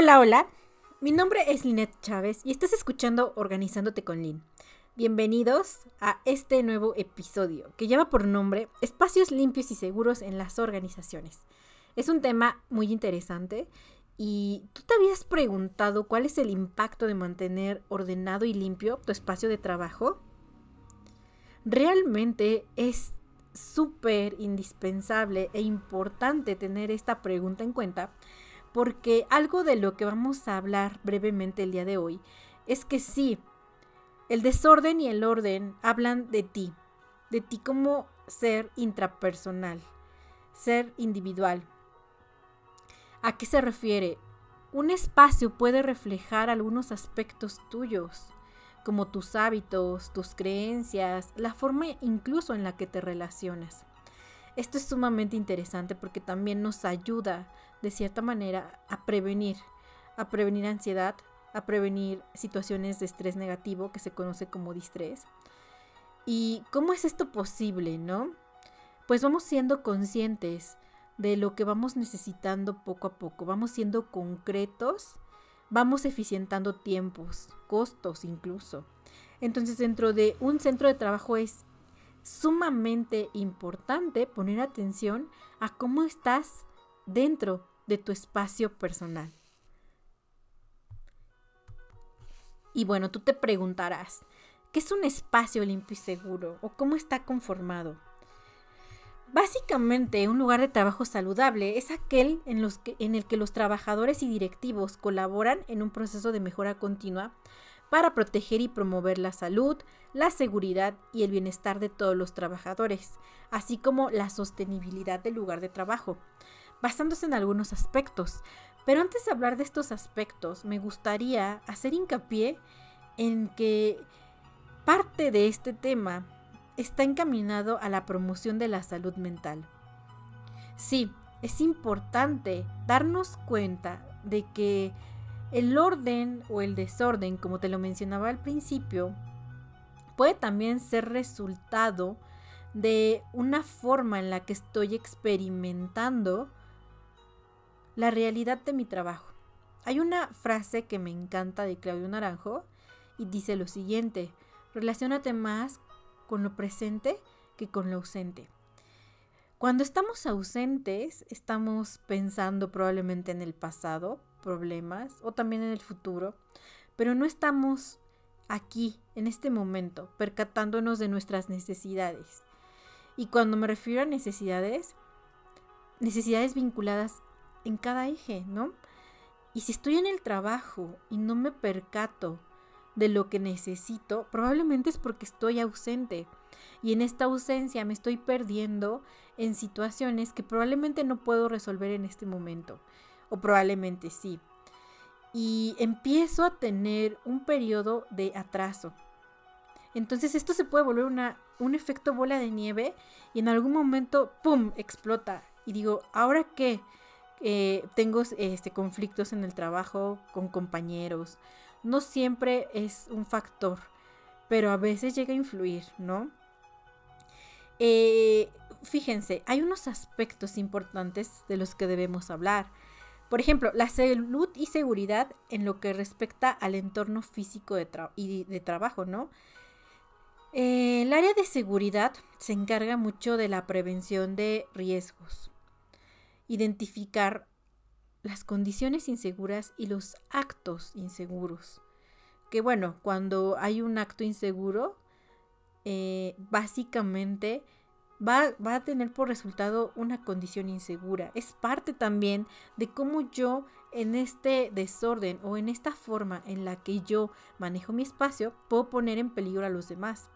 Hola, hola. Mi nombre es Linet Chávez y estás escuchando Organizándote con Lin. Bienvenidos a este nuevo episodio que lleva por nombre Espacios limpios y seguros en las organizaciones. Es un tema muy interesante y tú te habías preguntado cuál es el impacto de mantener ordenado y limpio tu espacio de trabajo. Realmente es súper indispensable e importante tener esta pregunta en cuenta porque algo de lo que vamos a hablar brevemente el día de hoy es que sí, el desorden y el orden hablan de ti, de ti como ser intrapersonal, ser individual. ¿A qué se refiere? Un espacio puede reflejar algunos aspectos tuyos, como tus hábitos, tus creencias, la forma incluso en la que te relacionas. Esto es sumamente interesante porque también nos ayuda de cierta manera a prevenir, a prevenir ansiedad, a prevenir situaciones de estrés negativo que se conoce como distrés. ¿Y cómo es esto posible, no? Pues vamos siendo conscientes de lo que vamos necesitando poco a poco, vamos siendo concretos, vamos eficientando tiempos, costos incluso. Entonces dentro de un centro de trabajo es sumamente importante poner atención a cómo estás dentro de tu espacio personal. Y bueno, tú te preguntarás, ¿qué es un espacio limpio y seguro? ¿O cómo está conformado? Básicamente, un lugar de trabajo saludable es aquel en, en, el que los trabajadores y directivos colaboran en un proceso de mejora continua para proteger y promover la salud, la seguridad y el bienestar de todos los trabajadores, así como la sostenibilidad del lugar de trabajo, basándose en algunos aspectos, pero antes de hablar de estos aspectos, me gustaría hacer hincapié en que parte de este tema está encaminado a la promoción de la salud mental. Sí, es importante darnos cuenta de que el orden o el desorden, como te lo mencionaba al principio, puede también ser resultado de una forma en la que estoy experimentando la realidad de mi trabajo. Hay una frase que me encanta de Claudio Naranjo y dice lo siguiente, relacionate más con lo presente que con lo ausente. Cuando estamos ausentes, estamos pensando probablemente en el pasado, problemas, o también en el futuro, pero no estamos aquí, en este momento, percatándonos de nuestras necesidades. Y cuando me refiero a necesidades, necesidades vinculadas en cada eje, ¿no? Y si estoy en el trabajo y no me percato de lo que necesito, probablemente es porque estoy ausente. Y en esta ausencia me estoy perdiendo en situaciones que probablemente no puedo resolver en este momento. O probablemente sí. Y empiezo a tener un periodo de atraso. Entonces esto se puede volver una, un efecto bola de nieve y en algún momento, ¡pum!, explota. Y digo, ¿ahora qué? Eh, tengo este, conflictos en el trabajo con compañeros. No siempre es un factor, pero a veces llega a influir, ¿no? Eh, fíjense, hay unos aspectos importantes de los que debemos hablar. Por ejemplo, la salud y seguridad en lo que respecta al entorno físico de y de trabajo, ¿no? Eh, el área de seguridad se encarga mucho de la prevención de riesgos, identificar las condiciones inseguras y los actos inseguros. Que bueno, cuando hay un acto inseguro, eh, básicamente va, a tener por resultado una condición insegura. Es parte también de cómo yo en este desorden o en esta forma en la que yo manejo mi espacio puedo poner en peligro a los demás.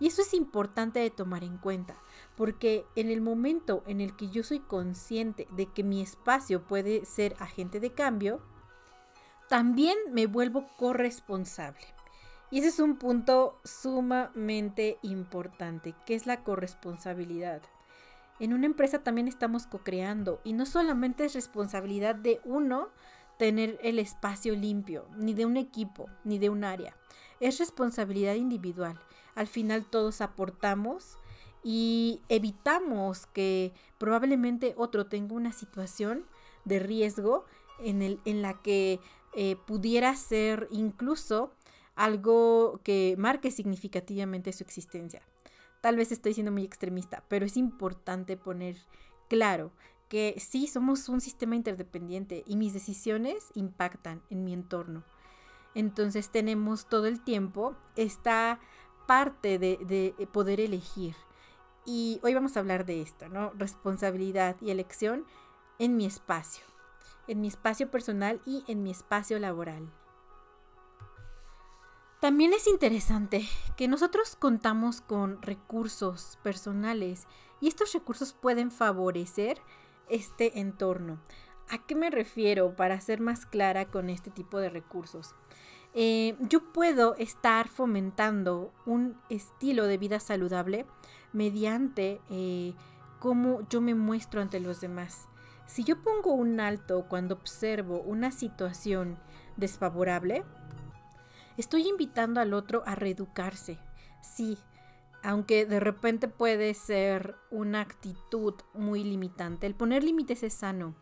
Y eso es importante de tomar en cuenta, porque en el momento en el que yo soy consciente de que mi espacio puede ser agente de cambio, también me vuelvo corresponsable. Y ese es un punto sumamente importante, que es la corresponsabilidad. En una empresa también estamos co-creando y no solamente es responsabilidad de uno tener el espacio limpio, ni de un equipo, ni de un área. Es responsabilidad individual al final todos aportamos y evitamos que probablemente otro tenga una situación de riesgo en, el, en la que eh, pudiera ser incluso algo que marque significativamente su existencia. Tal vez estoy siendo muy extremista, pero es importante poner claro que sí somos un sistema interdependiente y mis decisiones impactan en mi entorno. Entonces tenemos todo el tiempo esta parte de, de poder elegir. Y hoy vamos a hablar de esto, ¿no? Responsabilidad y elección en mi espacio, en mi espacio personal y en mi espacio laboral. También es interesante que nosotros contamos con recursos personales y estos recursos pueden favorecer este entorno. ¿A qué me refiero para ser más clara con este tipo de recursos? Eh, yo puedo estar fomentando un estilo de vida saludable mediante eh, cómo yo me muestro ante los demás. Si yo pongo un alto cuando observo una situación desfavorable, Estoy invitando al otro a reeducarse. Sí, aunque de repente puede ser una actitud muy limitante. El poner límites es sano.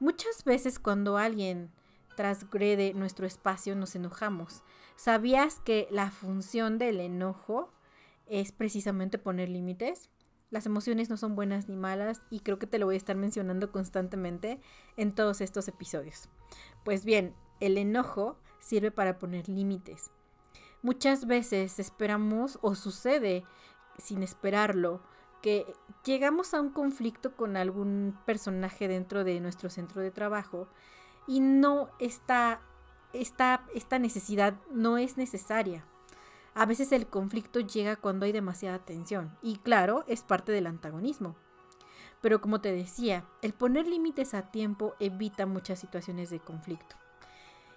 Muchas veces cuando alguien transgrede nuestro espacio nos enojamos. ¿Sabías que la función del enojo es precisamente poner límites? Las emociones no son buenas ni malas y creo que te lo voy a estar mencionando constantemente en todos estos episodios. Pues bien, el enojo sirve para poner límites. Muchas veces esperamos o sucede sin esperarlo que llegamos a un conflicto con algún personaje dentro de nuestro centro de trabajo y no está esta, esta necesidad no es necesaria. A veces el conflicto llega cuando hay demasiada tensión y claro, es parte del antagonismo. Pero como te decía, el poner límites a tiempo evita muchas situaciones de conflicto.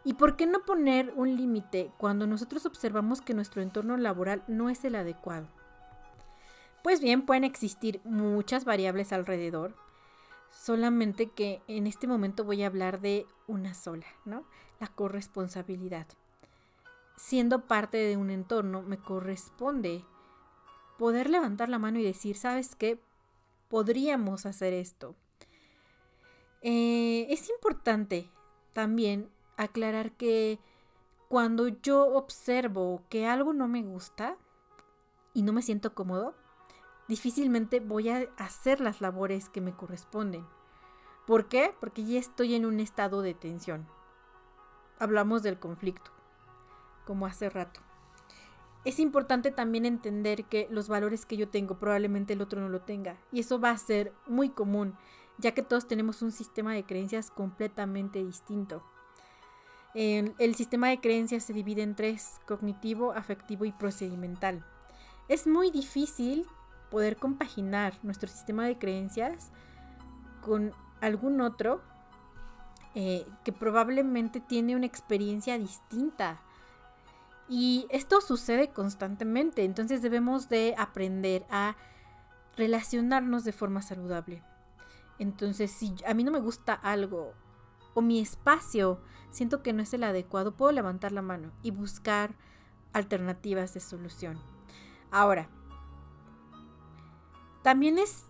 ¿Y por qué no poner un límite cuando nosotros observamos que nuestro entorno laboral no es el adecuado? Pues bien, pueden existir muchas variables alrededor, solamente que en este momento voy a hablar de una sola, ¿no? La corresponsabilidad. Siendo parte de un entorno, me corresponde poder levantar la mano y decir, ¿sabes qué? Podríamos hacer esto. Eh, es importante también aclarar que cuando yo observo que algo no me gusta y no me siento cómodo, difícilmente voy a hacer las labores que me corresponden. ¿Por qué? Porque ya estoy en un estado de tensión. Hablamos del conflicto, como hace rato. Es importante también entender que los valores que yo tengo probablemente el otro no lo tenga. Y eso va a ser muy común, ya que todos tenemos un sistema de creencias completamente distinto el sistema de creencias se divide en tres, cognitivo, afectivo y procedimental. Es muy difícil poder compaginar nuestro sistema de creencias con algún otro eh, que probablemente tiene una experiencia distinta. Y esto sucede constantemente, entonces debemos de aprender a relacionarnos de forma saludable. Entonces, si a mí no me gusta algo o mi espacio siento que no es el adecuado, puedo levantar la mano y buscar alternativas de solución. Ahora, también es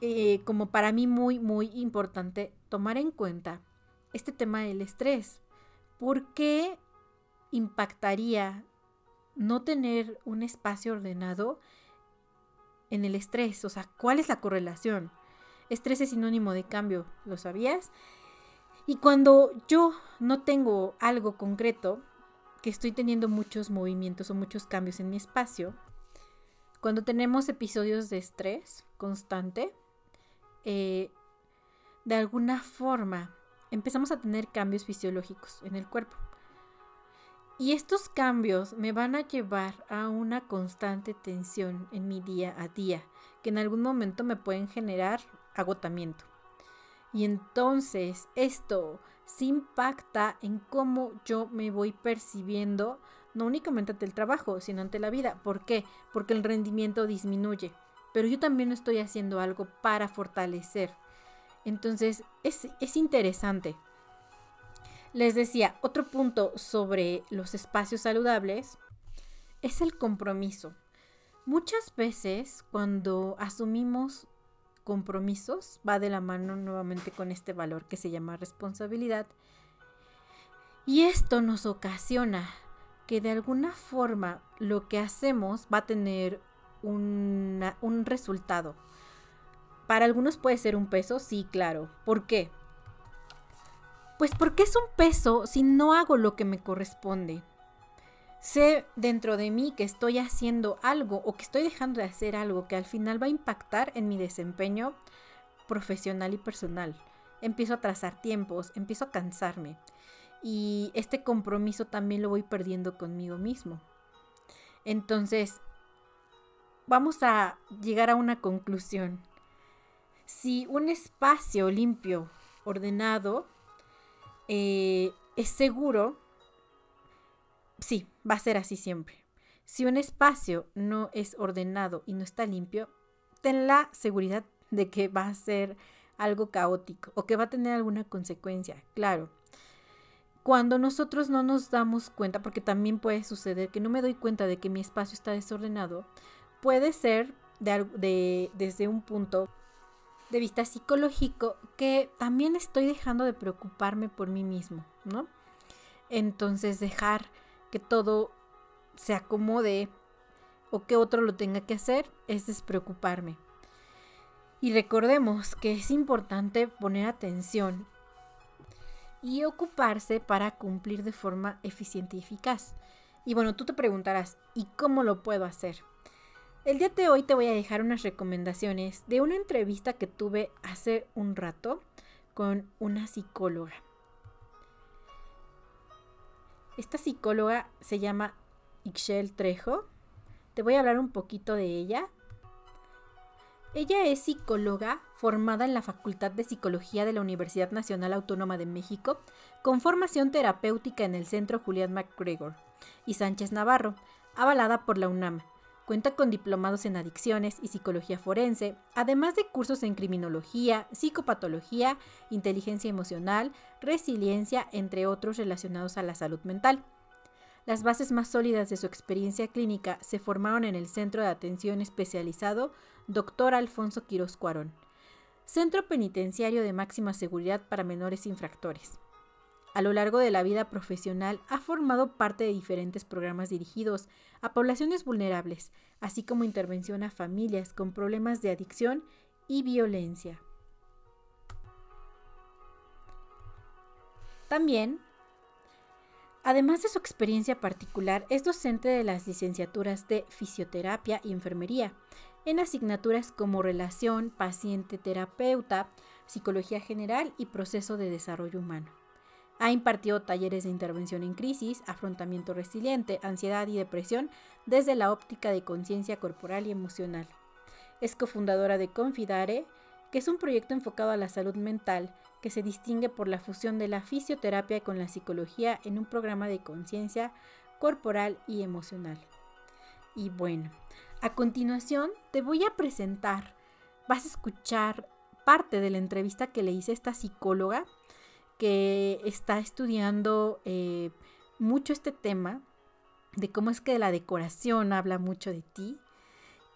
eh, como para mí muy, muy importante tomar en cuenta este tema del estrés. ¿Por qué impactaría no tener un espacio ordenado en el estrés? O sea, ¿cuál es la correlación? Estrés es sinónimo de cambio, ¿lo sabías? Y cuando yo no tengo algo concreto, que estoy teniendo muchos movimientos o muchos cambios en mi espacio, cuando tenemos episodios de estrés constante, eh, de alguna forma empezamos a tener cambios fisiológicos en el cuerpo. Y estos cambios me van a llevar a una constante tensión en mi día a día, que en algún momento me pueden generar agotamiento. Y entonces esto se impacta en cómo yo me voy percibiendo, no únicamente ante el trabajo, sino ante la vida. ¿Por qué? Porque el rendimiento disminuye. Pero yo también estoy haciendo algo para fortalecer. Entonces es, es interesante. Les decía, otro punto sobre los espacios saludables es el compromiso. Muchas veces cuando asumimos compromisos va de la mano nuevamente con este valor que se llama responsabilidad. Y esto nos ocasiona que de alguna forma lo que hacemos va a tener un resultado. Para algunos puede ser un peso, sí, claro. ¿Por qué? Pues porque es un peso si no hago lo que me corresponde. Sé dentro de mí que estoy haciendo algo o que estoy dejando de hacer algo que al final va a impactar en mi desempeño profesional y personal. Empiezo a trazar tiempos, empiezo a cansarme. Y este compromiso también lo voy perdiendo conmigo mismo. Entonces, vamos a llegar a una conclusión. Si un espacio limpio, ordenado, eh, es seguro, sí, va a ser así siempre. Si un espacio no es ordenado y no está limpio, ten la seguridad de que va a ser algo caótico o que va a tener alguna consecuencia, claro. Cuando nosotros no nos damos cuenta, porque también puede suceder que no me doy cuenta de que mi espacio está desordenado, puede ser de, desde un punto de vista psicológico que también estoy dejando de preocuparme por mí mismo, ¿no? Entonces dejar que todo se acomode o que otro lo tenga que hacer es despreocuparme. Y recordemos que es importante poner atención y ocuparse para cumplir de forma eficiente y eficaz. Y bueno, tú te preguntarás, ¿y cómo lo puedo hacer? El día de hoy te voy a dejar unas recomendaciones de una entrevista que tuve hace un rato con una psicóloga. Esta psicóloga se llama Ixchel Trejo. Te voy a hablar un poquito de ella. Ella es psicóloga formada en la Facultad de Psicología de la Universidad Nacional Autónoma de México, con formación terapéutica en el Centro Julián MacGregor y Sánchez Navarro, avalada por la UNAM Cuenta con diplomados en adicciones y psicología forense, además de cursos en criminología, psicopatología, inteligencia emocional, resiliencia, entre otros relacionados a la salud mental. Las bases más sólidas de su experiencia clínica se formaron en el Centro de Atención Especializado Dr. Alfonso Quiroz Cuarón, Centro Penitenciario de Máxima Seguridad para Menores Infractores. A lo largo de la vida profesional ha formado parte de diferentes programas dirigidos a poblaciones vulnerables, así como intervención a familias con problemas de adicción y violencia. También, además de su experiencia particular, es docente de las licenciaturas de fisioterapia y enfermería en asignaturas como relación paciente-terapeuta, psicología general y proceso de desarrollo humano. Ha impartido talleres de intervención en crisis, afrontamiento resiliente, ansiedad y depresión desde la óptica de conciencia corporal y emocional. Es cofundadora de Confidare, que es un proyecto enfocado a la salud mental que se distingue por la fusión de la fisioterapia con la psicología en un programa de conciencia corporal y emocional. Y bueno, a continuación te voy a presentar, vas a escuchar parte de la entrevista que le hice a esta psicóloga que está estudiando eh, mucho este tema de cómo es que la decoración habla mucho de ti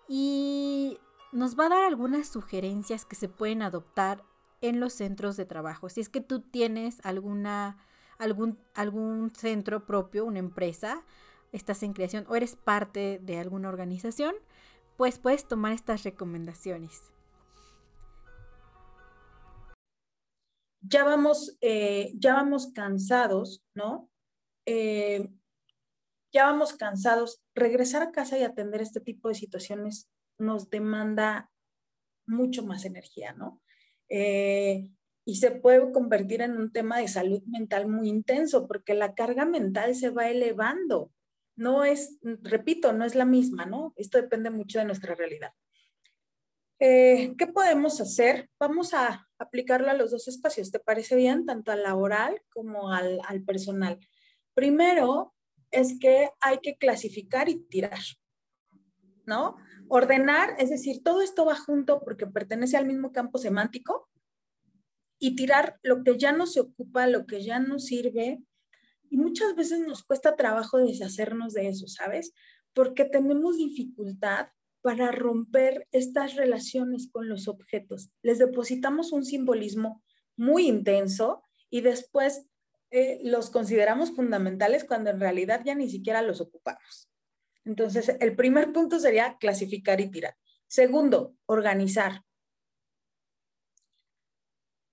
y nos va a dar algunas sugerencias que se pueden adoptar en los centros de trabajo. Si es que tú tienes alguna, algún, algún centro propio, una empresa, estás en creación o eres parte de alguna organización, pues puedes tomar estas recomendaciones. Ya vamos, eh, ya vamos cansados, ¿no? Eh, ya vamos cansados. Regresar a casa y atender este tipo de situaciones nos demanda mucho más energía, ¿no? Eh, y se puede convertir en un tema de salud mental muy intenso porque la carga mental se va elevando. No es, repito, no es la misma, ¿no? Esto depende mucho de nuestra realidad. Eh, ¿Qué podemos hacer? Vamos a aplicarlo a los dos espacios, ¿te parece bien? Tanto al laboral como al, al personal. Primero es que hay que clasificar y tirar, ¿no? Ordenar, es decir, todo esto va junto porque pertenece al mismo campo semántico y tirar lo que ya no se ocupa, lo que ya no sirve. Y muchas veces nos cuesta trabajo deshacernos de eso, ¿sabes? Porque tenemos dificultad para romper estas relaciones con los objetos. Les depositamos un simbolismo muy intenso y después eh, los consideramos fundamentales cuando en realidad ya ni siquiera los ocupamos. Entonces, el primer punto sería clasificar y tirar. Segundo, organizar.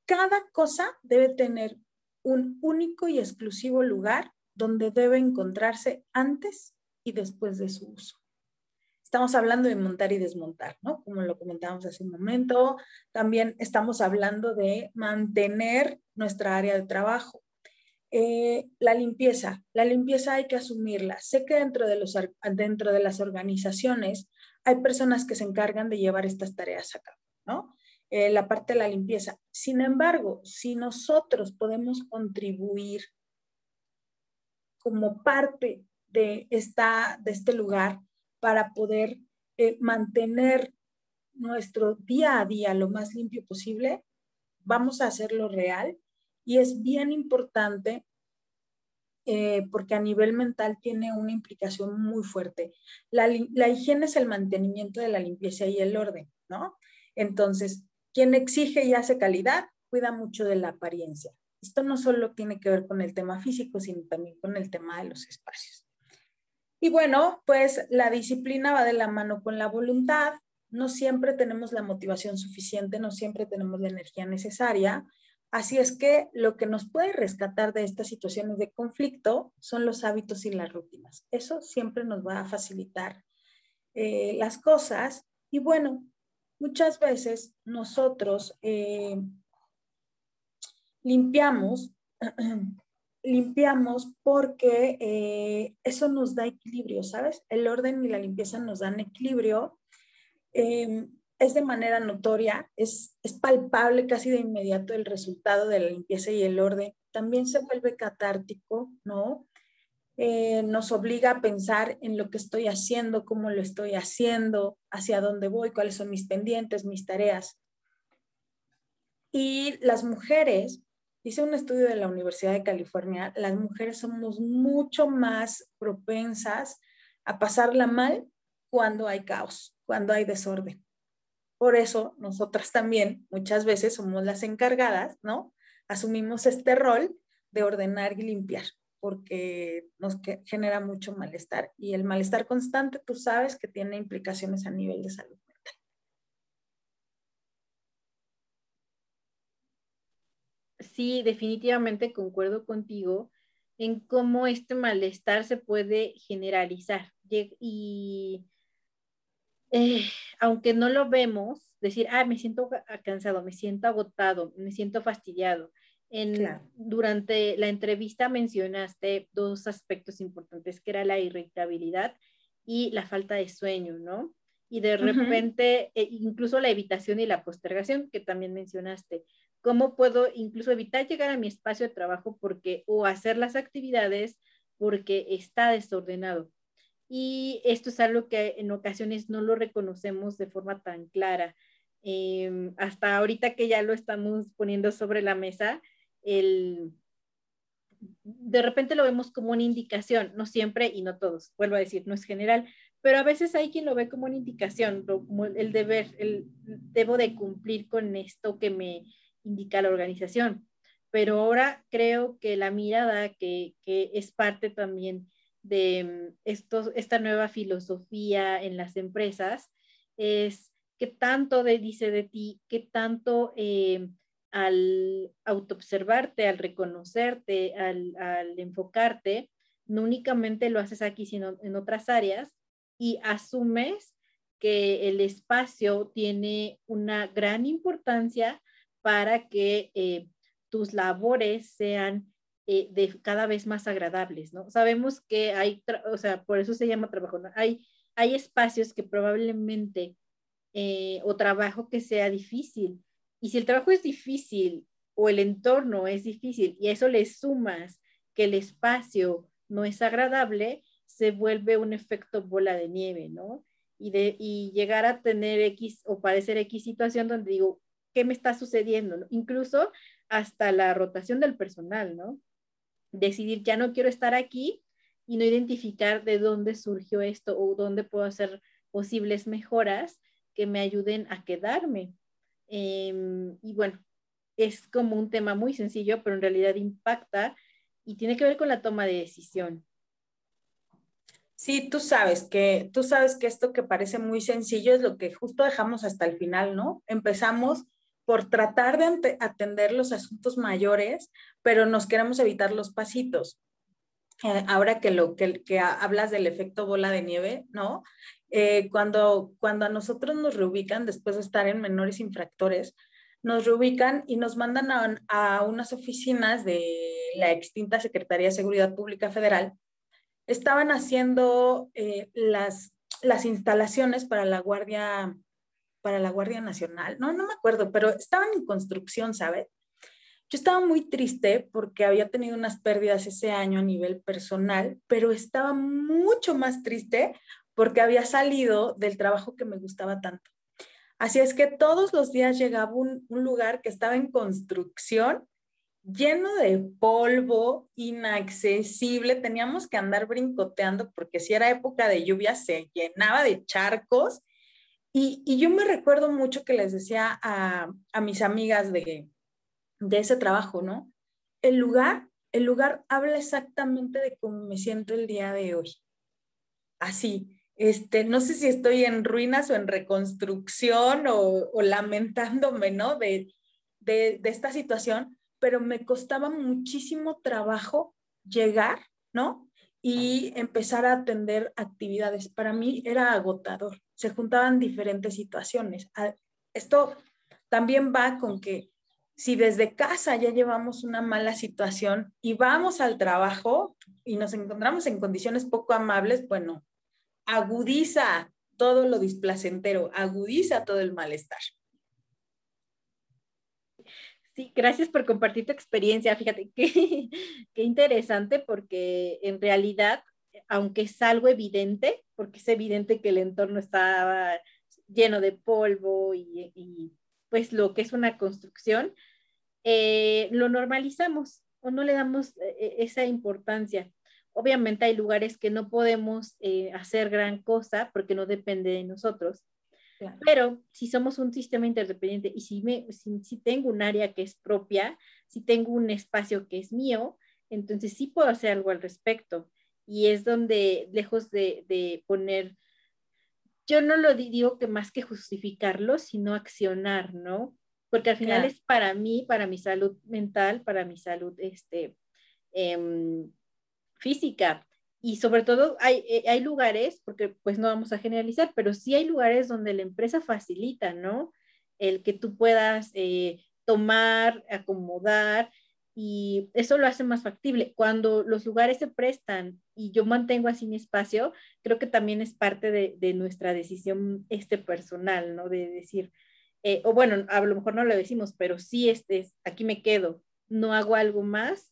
Cada cosa debe tener un único y exclusivo lugar donde debe encontrarse antes y después de su uso. Estamos hablando de montar y desmontar, ¿no? Como lo comentábamos hace un momento. También estamos hablando de mantener nuestra área de trabajo. Eh, la limpieza, la limpieza hay que asumirla. Sé que dentro de, los, dentro de las organizaciones hay personas que se encargan de llevar estas tareas a cabo, ¿no? Eh, la parte de la limpieza. Sin embargo, si nosotros podemos contribuir como parte de, esta, de este lugar, para poder eh, mantener nuestro día a día lo más limpio posible, vamos a hacerlo real y es bien importante eh, porque a nivel mental tiene una implicación muy fuerte. La, la, higiene es el mantenimiento de la limpieza y el orden, ¿no? Entonces, quien exige y hace calidad, cuida mucho de la apariencia. Esto no solo tiene que ver con el tema físico, sino también con el tema de los espacios. Y bueno, pues la disciplina va de la mano con la voluntad. No siempre tenemos la motivación suficiente, no siempre tenemos la energía necesaria. Así es que lo que nos puede rescatar de estas situaciones de conflicto son los hábitos y las rutinas. Eso siempre nos va a facilitar eh, las cosas. Y bueno, muchas veces nosotros eh, limpiamos limpiamos porque eh, eso nos da equilibrio, ¿sabes? El orden y la limpieza nos dan equilibrio. Em, es de manera notoria, es, es palpable casi de inmediato el resultado de la limpieza y el orden. También se vuelve catártico, ¿no? Eh, nos obliga a pensar en lo que estoy haciendo, cómo lo estoy haciendo, hacia dónde voy, cuáles son mis pendientes, mis tareas. Y las mujeres Dice un estudio de la Universidad de California, las mujeres somos mucho más propensas a pasarla mal cuando hay caos, cuando hay desorden. Por eso nosotras también muchas veces somos las encargadas, ¿no? Asumimos este rol de ordenar y limpiar, porque nos genera mucho malestar. Y el malestar constante, tú sabes que tiene implicaciones a nivel de salud. Sí, definitivamente concuerdo contigo en cómo este malestar se puede generalizar. Y eh, aunque no lo vemos, decir, ah, me siento cansado, me siento agotado, me siento fastidiado. En, Durante la entrevista mencionaste dos aspectos importantes, que era la irritabilidad y la falta de sueño, ¿no? Y de repente, eh, incluso la evitación y la postergación, que también mencionaste cómo puedo incluso evitar llegar a mi espacio de trabajo porque o hacer las actividades porque está desordenado. Y esto es algo que en ocasiones no lo reconocemos de forma tan clara. Em, hasta ahorita que ya lo estamos poniendo sobre la mesa, el, de repente lo vemos como una indicación, no siempre y no todos, vuelvo a decir, no es general, pero a veces hay quien lo ve como una indicación, como el deber, el debo de cumplir con esto que me, indica la organización. Pero ahora creo que la mirada que, es parte también de mm, estos, esta nueva filosofía en las empresas es qué tanto de, dice de ti, qué tanto eh, al autoobservarte, al reconocerte, al, al, enfocarte, no únicamente lo haces aquí, sino en otras áreas y asumes que el espacio tiene una gran importancia para que eh, tus labores sean eh, de cada vez más agradables, ¿no? Sabemos que hay, o sea, por eso se llama trabajo, ¿no? Hay, hay espacios que probablemente, eh, o trabajo que sea difícil, y si el trabajo es difícil o el entorno es difícil y a eso le sumas que el espacio no es agradable, se vuelve un efecto bola de nieve, ¿no? Y, de, y llegar a tener X o padecer X situación donde digo, qué me está sucediendo, incluso hasta la rotación del personal, ¿no? Decidir, ya no quiero estar aquí y no identificar de dónde surgió esto o dónde puedo hacer posibles mejoras que me ayuden a quedarme. Em, y bueno, es como un tema muy sencillo, pero en realidad impacta y tiene que ver con la toma de decisión. Sí, tú sabes que tú sabes que esto que parece muy sencillo es lo que justo dejamos hasta el final, ¿no? Empezamos por tratar de atender los asuntos mayores, pero nos queremos evitar los pasitos. Eh, ahora que lo que, hablas del efecto bola de nieve, ¿no? Eh, cuando, cuando a nosotros nos reubican después de estar en menores infractores, nos reubican y nos mandan a, a unas oficinas de la extinta Secretaría de Seguridad Pública Federal estaban haciendo eh, las, las instalaciones para la Guardia, para la Guardia Nacional. No, no me acuerdo, pero estaban en construcción, ¿sabes? Yo estaba muy triste porque había tenido unas pérdidas ese año a nivel personal, pero estaba mucho más triste porque había salido del trabajo que me gustaba tanto. Así es que todos los días llegaba un, un lugar que estaba en construcción lleno de polvo, inaccesible, teníamos que andar brincoteando porque si era época de lluvia se llenaba de charcos. Y, yo me recuerdo mucho que les decía a, mis amigas de, de ese trabajo, ¿no? El lugar, el lugar habla exactamente de cómo me siento el día de hoy. Así, este, no sé si estoy en ruinas o en reconstrucción o, lamentándome, ¿no? De, de, de, esta situación, pero me costaba muchísimo trabajo llegar, ¿no? Y empezar a atender actividades. Para mí era agotador. Se juntaban diferentes situaciones. Ah, esto también va con que si desde casa ya llevamos una mala situación y vamos al trabajo y nos encontramos en condiciones poco amables, bueno, agudiza todo lo displacentero, agudiza todo el malestar. Sí, gracias por compartir tu experiencia. Fíjate qué, qué interesante porque en realidad, aunque es algo evidente, porque es evidente que el entorno estaba lleno de polvo y, pues lo que es una construcción, eh, lo normalizamos o no le damos eh, esa importancia. Obviamente hay lugares que no podemos eh, hacer gran cosa porque no depende de nosotros, pero si somos un sistema interdependiente y si, me, si, tengo un área que es propia, si tengo un espacio que es mío, entonces sí puedo hacer algo al respecto. Y es donde, lejos de, de poner, yo no lo digo que más que justificarlo, sino accionar, ¿no? Porque al final es para mí, para mi salud mental, para mi salud este, em, física. Y sobre todo hay, eh, hay lugares, porque pues no vamos a generalizar, pero sí hay lugares donde la empresa facilita, ¿no? El que tú puedas eh, tomar, acomodar, y eso lo hace más factible. Cuando los lugares se prestan y yo mantengo así mi espacio, creo que también es parte de, nuestra decisión este personal, ¿no? De decir, eh, o bueno, a lo mejor no lo decimos, pero sí, este, aquí me quedo, no hago algo más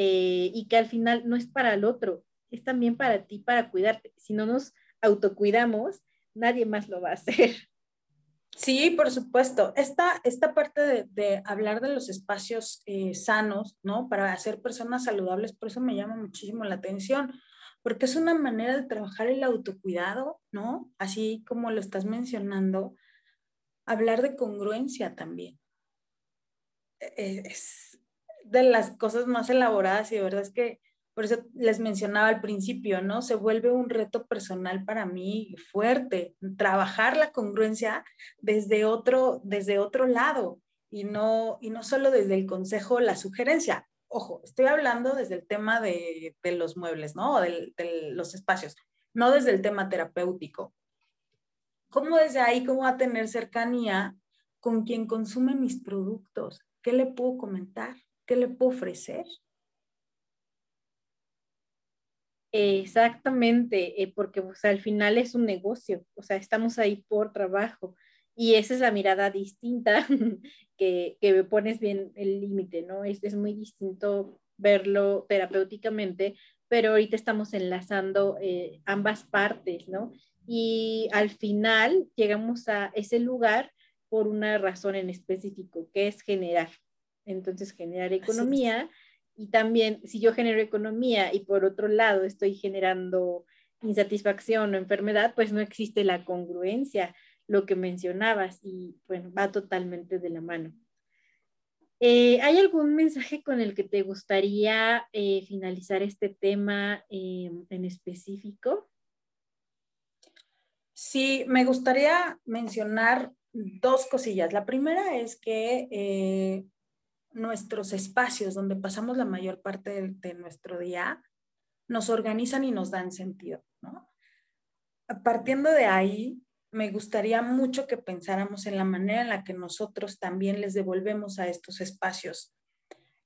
y que al final no es para el otro, es también para ti, para cuidarte. Si no nos autocuidamos, nadie más lo va a hacer. Sí, por supuesto. Esta, esta parte de, hablar de los espacios eh, sanos, ¿no? Para hacer personas saludables, por eso me llama muchísimo la atención, porque es una manera de trabajar el autocuidado, ¿no? Así como lo estás mencionando, hablar de congruencia también. E, e, es de las cosas más elaboradas y de verdad es que por eso les mencionaba al principio, ¿no? Se vuelve un reto personal para mí fuerte, trabajar la congruencia desde otro, desde otro lado y no, y no solo desde el consejo, la sugerencia. Ojo, estoy hablando desde el tema de, de los muebles, ¿no? De, de los espacios, no desde el tema terapéutico. ¿Cómo desde ahí, cómo va a tener cercanía con quien consume mis productos? ¿Qué le puedo comentar? ¿Qué le puedo ofrecer? Exactamente, eh, porque al final es un negocio, o sea, estamos ahí por trabajo y esa es la mirada distinta que, que pones bien el límite, ¿no? Es, es muy distinto verlo terapéuticamente, pero ahorita estamos enlazando eh, ambas partes, ¿no? Y al final llegamos a ese lugar por una razón en específico, que es generar. Entonces, generar economía y también si yo genero economía y por otro lado estoy generando insatisfacción o enfermedad, pues no existe la congruencia, lo que mencionabas, y bueno, va totalmente de la mano. Eh, ¿Hay algún mensaje con el que te gustaría eh, finalizar este tema em, en específico? Sí, me gustaría mencionar dos cosillas. La primera es que eh, nuestros espacios donde pasamos la mayor parte de, nuestro día nos organizan y nos dan sentido, ¿no? Partiendo de ahí, me gustaría mucho que pensáramos en la manera en la que nosotros también les devolvemos a estos espacios.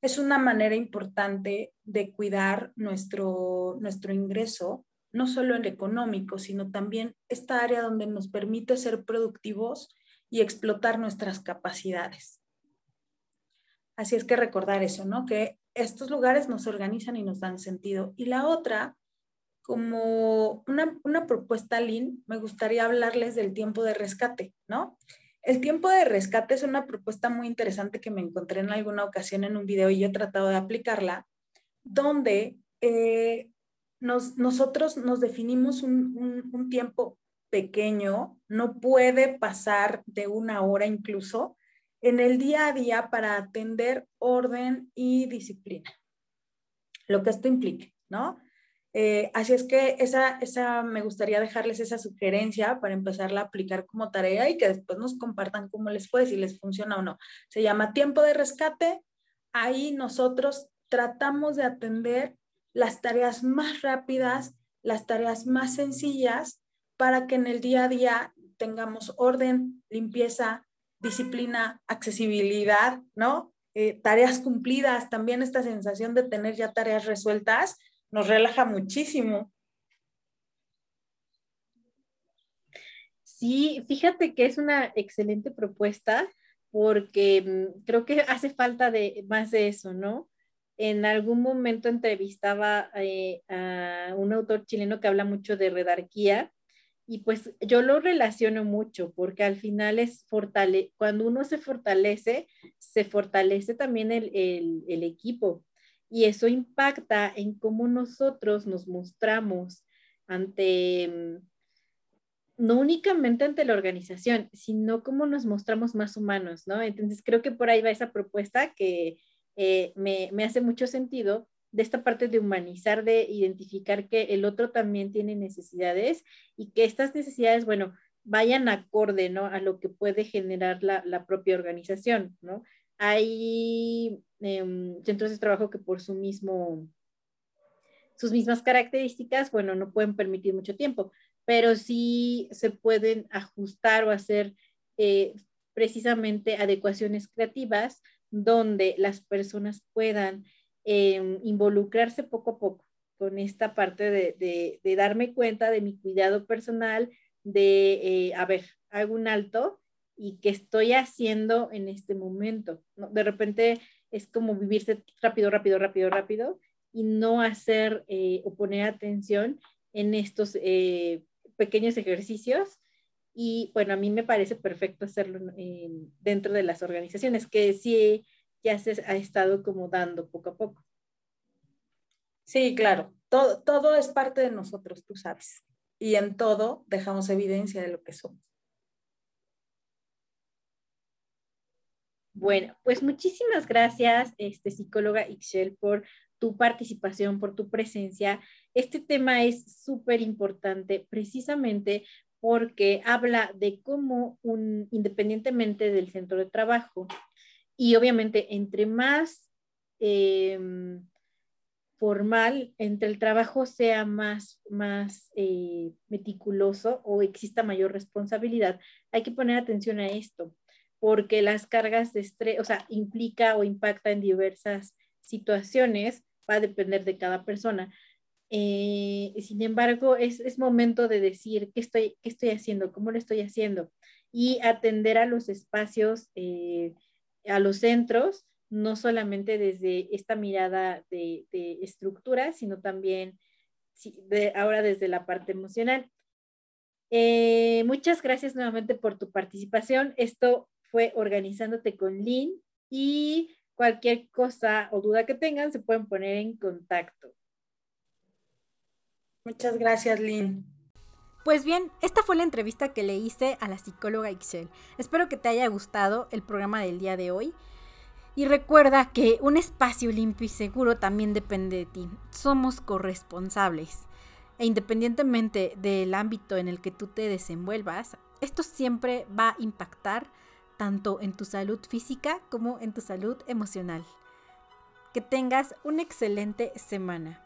Es una manera importante de cuidar nuestro, nuestro ingreso, no solo el económico, sino también esta área donde nos permite ser productivos y explotar nuestras capacidades. Así es que recordar eso, ¿no? Que estos lugares nos organizan y nos dan sentido. Y la otra como una, propuesta Lean, me gustaría hablarles del tiempo de rescate, ¿no? El tiempo de rescate es una propuesta muy interesante que me encontré en alguna ocasión en un video y yo he tratado de aplicarla, donde eh, nosotros nos definimos un, un tiempo pequeño, no puede pasar de una hora incluso, en el día a día para atender orden y disciplina. Lo que esto implique, ¿no? Eh, así es que esa, esa, me gustaría dejarles esa sugerencia para empezarla a aplicar como tarea y que después nos compartan cómo les fue, si les funciona o no. Se llama tiempo de rescate. Ahí nosotros tratamos de atender las tareas más rápidas, las tareas más sencillas, para que en el día a día tengamos orden, limpieza, disciplina, accesibilidad, ¿no? Eh, tareas cumplidas, también esta sensación de tener ya tareas resueltas nos relaja muchísimo. Sí, fíjate que es una excelente propuesta porque mm, creo que hace falta de más de eso, ¿no? En algún momento entrevistaba eh, a un autor chileno que habla mucho de redarquía y pues yo lo relaciono mucho porque al final es fortale cuando uno se fortalece, se fortalece también el, el equipo y eso impacta en cómo nosotros nos mostramos ante, mm, no únicamente ante la organización, sino cómo nos mostramos más humanos, ¿no? Entonces creo que por ahí va esa propuesta que eh, me, me hace mucho sentido de esta parte de humanizar, de identificar que el otro también tiene necesidades y que estas necesidades, bueno, vayan acorde, ¿no? A lo que puede generar la, propia organización, ¿no? Hay em, centros de trabajo que por su mismo, sus mismas características, bueno, no pueden permitir mucho tiempo, pero sí se pueden ajustar o hacer eh, precisamente adecuaciones creativas donde las personas puedan em, involucrarse poco a poco con esta parte de, darme cuenta de mi cuidado personal, de, eh, a ver, hago alto y qué estoy haciendo en este momento. De repente es como vivirse rápido, rápido, rápido, rápido y no hacer eh, o poner atención en estos eh, pequeños ejercicios. Y bueno, a mí me parece perfecto hacerlo dentro de las organizaciones, que sí ya se ha estado como dando poco a poco. Sí, claro, todo, todo es parte de nosotros, tú sabes. Y en todo dejamos evidencia de lo que somos. Bueno, pues muchísimas gracias, este, psicóloga Ixchel, por tu participación, por tu presencia. Este tema es súper importante precisamente porque habla de cómo un, independientemente del centro de trabajo, y obviamente entre más em, formal, entre el trabajo sea más, más eh, meticuloso o exista mayor responsabilidad, hay que poner atención a esto porque las cargas de estrés, o sea, implica o impacta en diversas situaciones, va a depender de cada persona. Eh, sin embargo, es, es, momento de decir qué estoy, qué estoy haciendo, cómo lo estoy haciendo y atender a los espacios, eh, a los centros, no solamente desde esta mirada de, estructura, sino también de, ahora desde la parte emocional. Eh, muchas gracias nuevamente por tu participación. Esto fue organizándote con Lynn y cualquier cosa o duda que tengan se pueden poner en contacto. Muchas gracias, Lynn. Pues bien, esta fue la entrevista que le hice a la psicóloga Ixchel. Espero que te haya gustado el programa del día de hoy. Y recuerda que un espacio limpio y seguro también depende de ti. Somos corresponsables. E independientemente del ámbito en el que tú te desenvuelvas, esto siempre va a impactar tanto en tu salud física como en tu salud emocional. Que tengas una excelente semana.